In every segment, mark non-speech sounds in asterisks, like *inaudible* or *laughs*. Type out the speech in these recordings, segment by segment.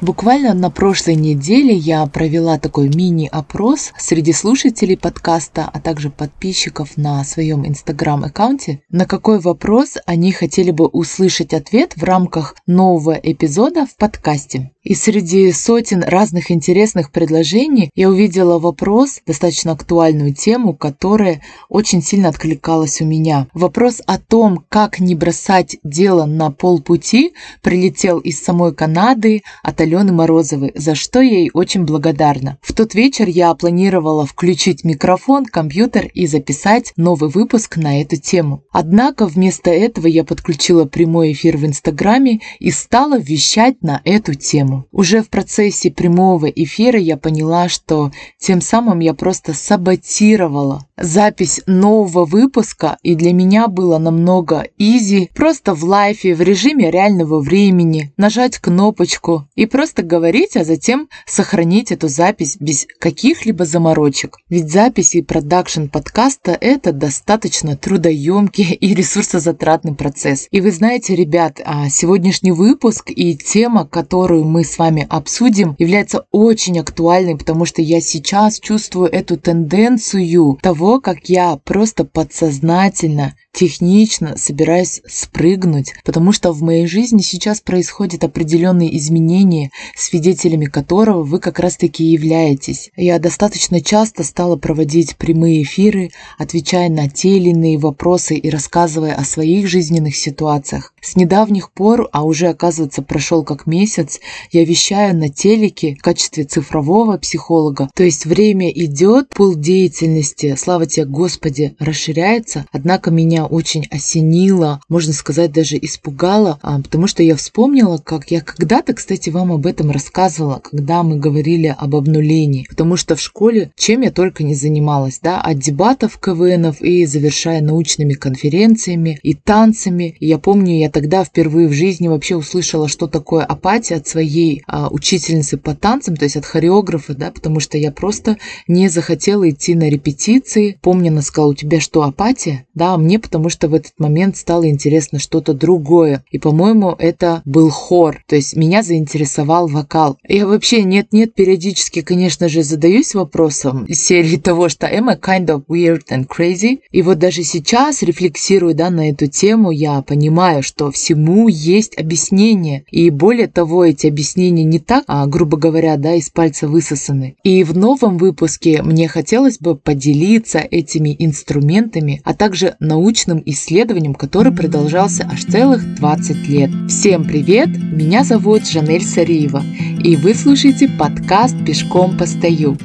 Буквально на прошлой неделе я провела такой мини-опрос среди слушателей подкаста, а также подписчиков на своем инстаграм-аккаунте, на какой вопрос они хотели бы услышать ответ в рамках нового эпизода в подкасте. И среди сотен разных интересных предложений я увидела вопрос, достаточно актуальную тему, которая очень сильно откликалась у меня. Вопрос о том, как не бросать дело на полпути, прилетел из самой Канады от Алены Морозовой, за что я ей очень благодарна. В тот вечер я планировала включить микрофон, компьютер и записать новый выпуск на эту тему. Однако вместо этого я подключила прямой эфир в Инстаграме и стала вещать на эту тему. Уже в процессе прямого эфира я поняла, что тем самым я просто саботировала запись нового выпуска, и для меня было намного изи просто в лайфе, в режиме реального времени, нажать кнопочку и просто говорить, а затем сохранить эту запись без каких-либо заморочек. Ведь запись и продакшн подкаста – это достаточно трудоемкий и ресурсозатратный процесс. И вы знаете, ребят, а сегодняшний выпуск и тема, которую мы с вами обсудим, является очень актуальной, потому что я сейчас чувствую эту тенденцию того, как я просто подсознательно технично собираюсь спрыгнуть, потому что в моей жизни сейчас происходят определенные изменения, свидетелями которого вы как раз-таки являетесь. Я достаточно часто стала проводить прямые эфиры, отвечая на те или иные вопросы и рассказывая о своих жизненных ситуациях. С недавних пор, а уже оказывается прошел как месяц, я вещаю на телеке в качестве цифрового психолога. То есть время идет, пул деятельности, слава тебе Господи, расширяется, однако меня очень осенило, можно сказать, даже испугало, а, потому что я вспомнила, как я когда-то, кстати, вам об этом рассказывала, когда мы говорили об обнулении, потому что в школе чем я только не занималась, да, от дебатов КВНов и завершая научными конференциями и танцами. Я помню, я тогда впервые в жизни вообще услышала, что такое апатия от своей а, учительницы по танцам, то есть от хореографа, да, потому что я просто не захотела идти на репетиции. Помню, она сказала, у тебя что, апатия? Да, мне потому что в этот момент стало интересно что-то другое. И, по-моему, это был хор. То есть меня заинтересовал вокал. Я вообще нет-нет, периодически, конечно же, задаюсь вопросом из серии того, что am I kind of weird and crazy? И вот даже сейчас, рефлексируя да, на эту тему, я понимаю, что всему есть объяснение. И более того, эти объяснения не так, а, грубо говоря, да, из пальца высосаны. И в новом выпуске мне хотелось бы поделиться этими инструментами, а также научить научным исследованием, который продолжался аж целых 20 лет. Всем привет! Меня зовут Жанель Сариева, и вы слушаете подкаст «Пешком постою».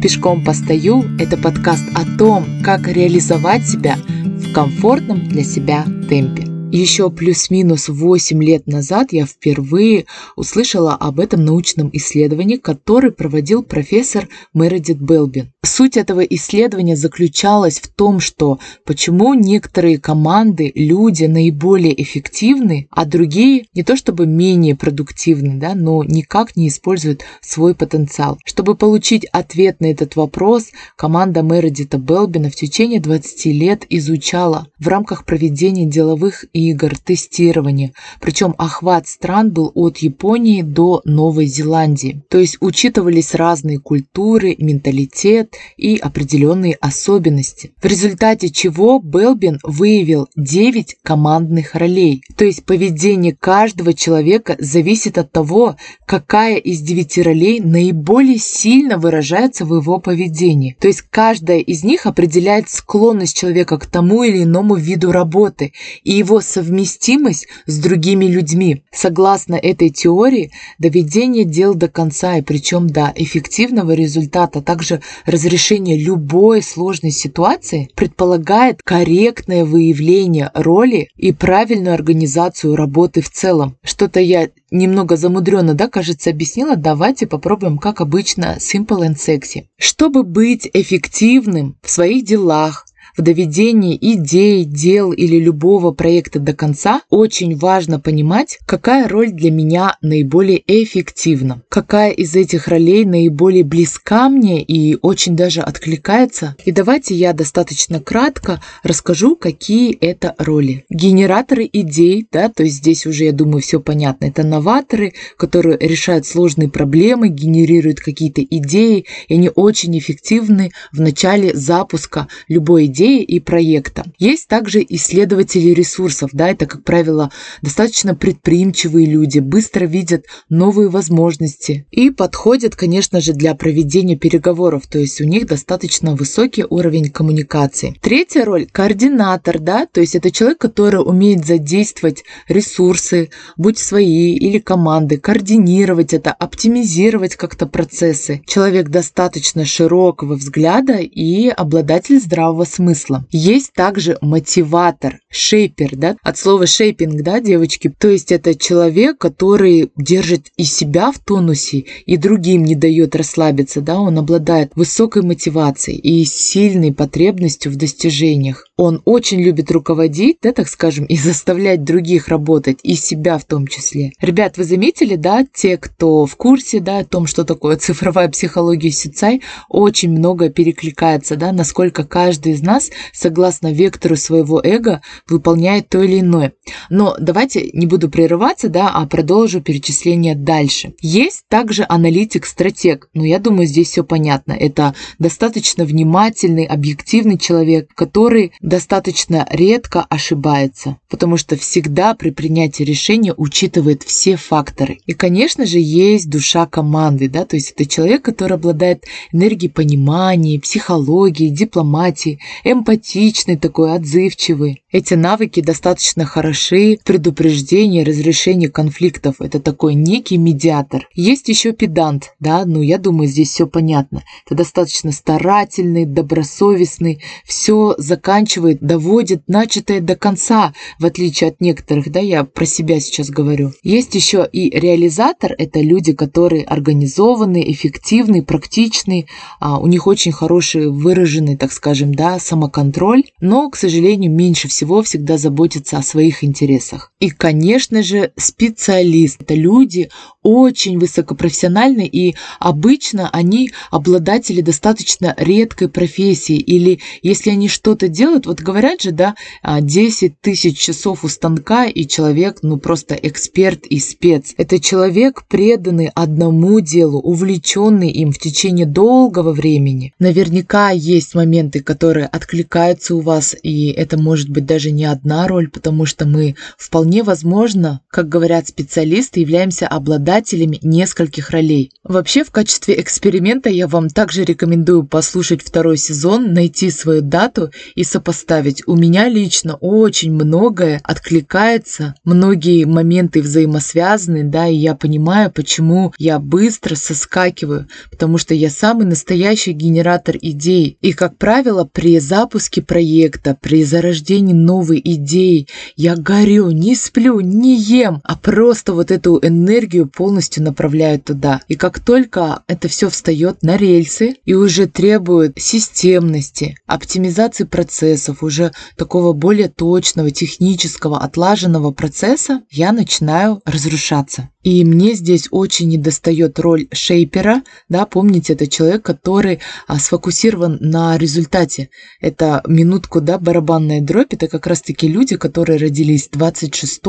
«Пешком постою» – это подкаст о том, как реализовать себя в комфортном для себя темпе. Еще плюс-минус 8 лет назад я впервые услышала об этом научном исследовании, который проводил профессор Мередит Белбин. Суть этого исследования заключалась в том, что почему некоторые команды, люди наиболее эффективны, а другие не то чтобы менее продуктивны, да, но никак не используют свой потенциал. Чтобы получить ответ на этот вопрос, команда Мередита Белбина в течение 20 лет изучала в рамках проведения деловых и игр, тестирования. Причем охват стран был от Японии до Новой Зеландии. То есть учитывались разные культуры, менталитет и определенные особенности. В результате чего Белбин выявил 9 командных ролей. То есть поведение каждого человека зависит от того, какая из 9 ролей наиболее сильно выражается в его поведении. То есть каждая из них определяет склонность человека к тому или иному виду работы и его совместимость с другими людьми. Согласно этой теории, доведение дел до конца и причем до эффективного результата, а также разрешение любой сложной ситуации предполагает корректное выявление роли и правильную организацию работы в целом. Что-то я немного замудренно, да, кажется, объяснила. Давайте попробуем, как обычно, simple and sexy. Чтобы быть эффективным в своих делах, в доведении идей, дел или любого проекта до конца очень важно понимать, какая роль для меня наиболее эффективна, какая из этих ролей наиболее близка мне и очень даже откликается. И давайте я достаточно кратко расскажу, какие это роли. Генераторы идей, да, то есть здесь уже, я думаю, все понятно. Это новаторы, которые решают сложные проблемы, генерируют какие-то идеи, и они очень эффективны в начале запуска любой идеи и проекта. Есть также исследователи ресурсов, да, это, как правило, достаточно предприимчивые люди, быстро видят новые возможности и подходят, конечно же, для проведения переговоров, то есть у них достаточно высокий уровень коммуникации. Третья роль – координатор, да, то есть это человек, который умеет задействовать ресурсы, будь свои или команды, координировать это, оптимизировать как-то процессы. Человек достаточно широкого взгляда и обладатель здравого смысла. Есть также мотиватор, шейпер, да, от слова шейпинг, да, девочки, то есть это человек, который держит и себя в тонусе, и другим не дает расслабиться, да, он обладает высокой мотивацией и сильной потребностью в достижениях. Он очень любит руководить, да, так скажем, и заставлять других работать, и себя в том числе. Ребят, вы заметили, да, те, кто в курсе, да, о том, что такое *laughs* цифровая психология Сицай, очень много перекликается, да, насколько каждый из нас, согласно вектору своего эго, выполняет то или иное. Но давайте не буду прерываться, да, а продолжу перечисление дальше. Есть также аналитик-стратег, но я думаю, здесь все понятно. Это достаточно внимательный, объективный человек, который достаточно редко ошибается, потому что всегда при принятии решения учитывает все факторы. И, конечно же, есть душа команды, да, то есть это человек, который обладает энергией понимания, психологии, дипломатии, эмпатичный такой, отзывчивый. Эти навыки достаточно хороши в предупреждении, разрешении конфликтов. Это такой некий медиатор. Есть еще педант, да, ну я думаю, здесь все понятно. Это достаточно старательный, добросовестный, все заканчивает, доводит начатое до конца, в отличие от некоторых, да, я про себя сейчас говорю. Есть еще и реализатор, это люди, которые организованы, эффективны, практичны, а, у них очень хороший выраженный, так скажем, да, самоконтроль, но, к сожалению, меньше всего всегда заботиться о своих интересах. И, конечно же, специалист. Это люди очень высокопрофессиональные, и обычно они обладатели достаточно редкой профессии. Или если они что-то делают, вот говорят же, да, 10 тысяч часов у станка, и человек, ну, просто эксперт и спец. Это человек, преданный одному делу, увлеченный им в течение долгого времени. Наверняка есть моменты, которые откликаются у вас, и это может быть даже не одна роль, потому что мы вполне возможно, как говорят специалисты, являемся обладателями нескольких ролей. Вообще, в качестве эксперимента я вам также рекомендую послушать второй сезон, найти свою дату и сопоставить. У меня лично очень многое откликается, многие моменты взаимосвязаны, да, и я понимаю, почему я быстро соскакиваю, потому что я самый настоящий генератор идей. И, как правило, при запуске проекта, при зарождении новой идеи. Я горю, не сплю, не ем, а просто вот эту энергию полностью направляю туда. И как только это все встает на рельсы и уже требует системности, оптимизации процессов, уже такого более точного, технического, отлаженного процесса, я начинаю разрушаться. И мне здесь очень недостает роль шейпера, да, помните, это человек, который а, сфокусирован на результате. Это минутку, да, барабанная дробь, это как раз-таки люди, которые родились 26,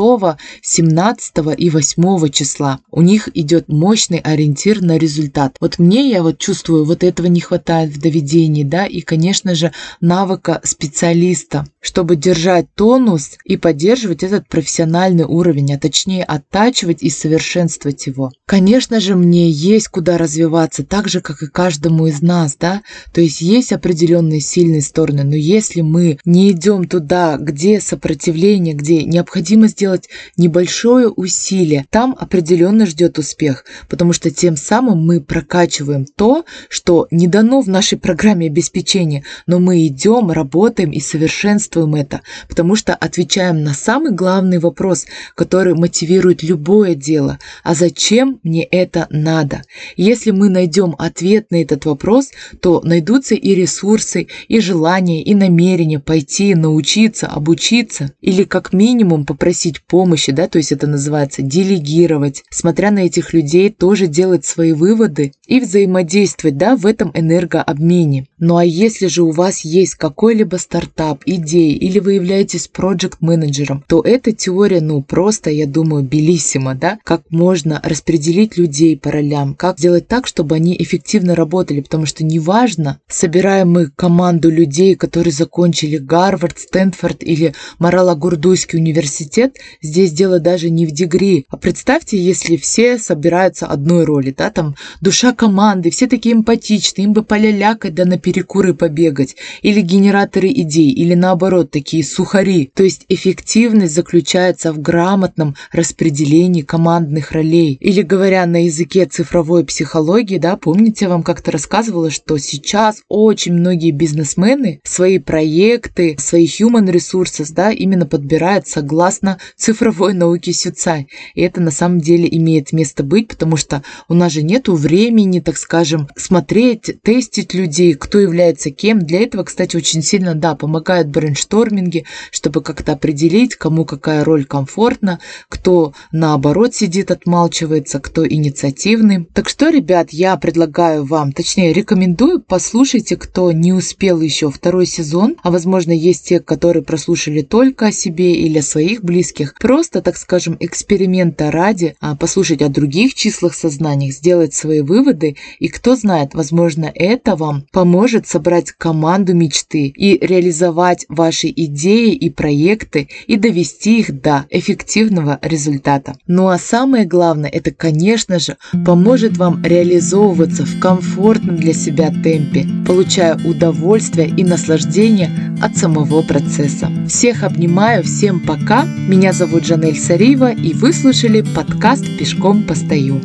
17 и 8 числа. У них идет мощный ориентир на результат. Вот мне, я вот чувствую, вот этого не хватает в доведении, да, и, конечно же, навыка специалиста, чтобы держать тонус и поддерживать этот профессиональный уровень, а точнее оттачивать и совершать совершенствовать его. Конечно же, мне есть куда развиваться, так же, как и каждому из нас, да, то есть есть определенные сильные стороны, но если мы не идем туда, где сопротивление, где необходимо сделать небольшое усилие, там определенно ждет успех, потому что тем самым мы прокачиваем то, что не дано в нашей программе обеспечения, но мы идем, работаем и совершенствуем это, потому что отвечаем на самый главный вопрос, который мотивирует любое дело возникло, а зачем мне это надо. Если мы найдем ответ на этот вопрос, то найдутся и ресурсы, и желание, и намерение пойти, научиться, обучиться или как минимум попросить помощи, да, то есть это называется делегировать, смотря на этих людей, тоже делать свои выводы и взаимодействовать, да, в этом энергообмене. Ну а если же у вас есть какой-либо стартап, идея или вы являетесь проект-менеджером, то эта теория, ну, просто, я думаю, белиссима, да, как можно распределить людей по ролям, как сделать так, чтобы они эффективно работали, потому что неважно, собираем мы команду людей, которые закончили Гарвард, Стэнфорд или Марала-Гурдуйский университет, здесь дело даже не в дегри, а представьте, если все собираются одной роли, да, там душа команды, все такие эмпатичные, им бы полялякать да на перекуры побегать, или генераторы идей, или наоборот, такие сухари. То есть эффективность заключается в грамотном распределении командных ролей. Или говоря на языке цифровой психологии, да, помните, я вам как-то рассказывала, что сейчас очень многие бизнесмены свои проекты, свои human resources, да, именно подбирают согласно цифровой науке Сюцай. И это на самом деле имеет место быть, потому что у нас же нету времени, так скажем, смотреть, тестить людей, кто является кем. Для этого, кстати, очень сильно, да, помогают брейншторминги, чтобы как-то определить, кому какая роль комфортна, кто наоборот сидит, отмалчивается, кто инициативный. Так что, ребят, я предлагаю вам, точнее, рекомендую, послушайте, кто не успел еще второй сезон, а возможно есть те, которые прослушали только о себе или о своих близких. Просто, так скажем, эксперимента ради, а послушать о других числах сознания, сделать свои выводы, и кто знает, возможно, это вам поможет собрать команду мечты и реализовать ваши идеи и проекты и довести их до эффективного результата. Ну а самое главное, это, конечно же, поможет вам реализовываться в комфортном для себя темпе, получая удовольствие и наслаждение от самого процесса. Всех обнимаю, всем пока. Меня зовут Жанель Сарива, и вы слушали подкаст «Пешком постою».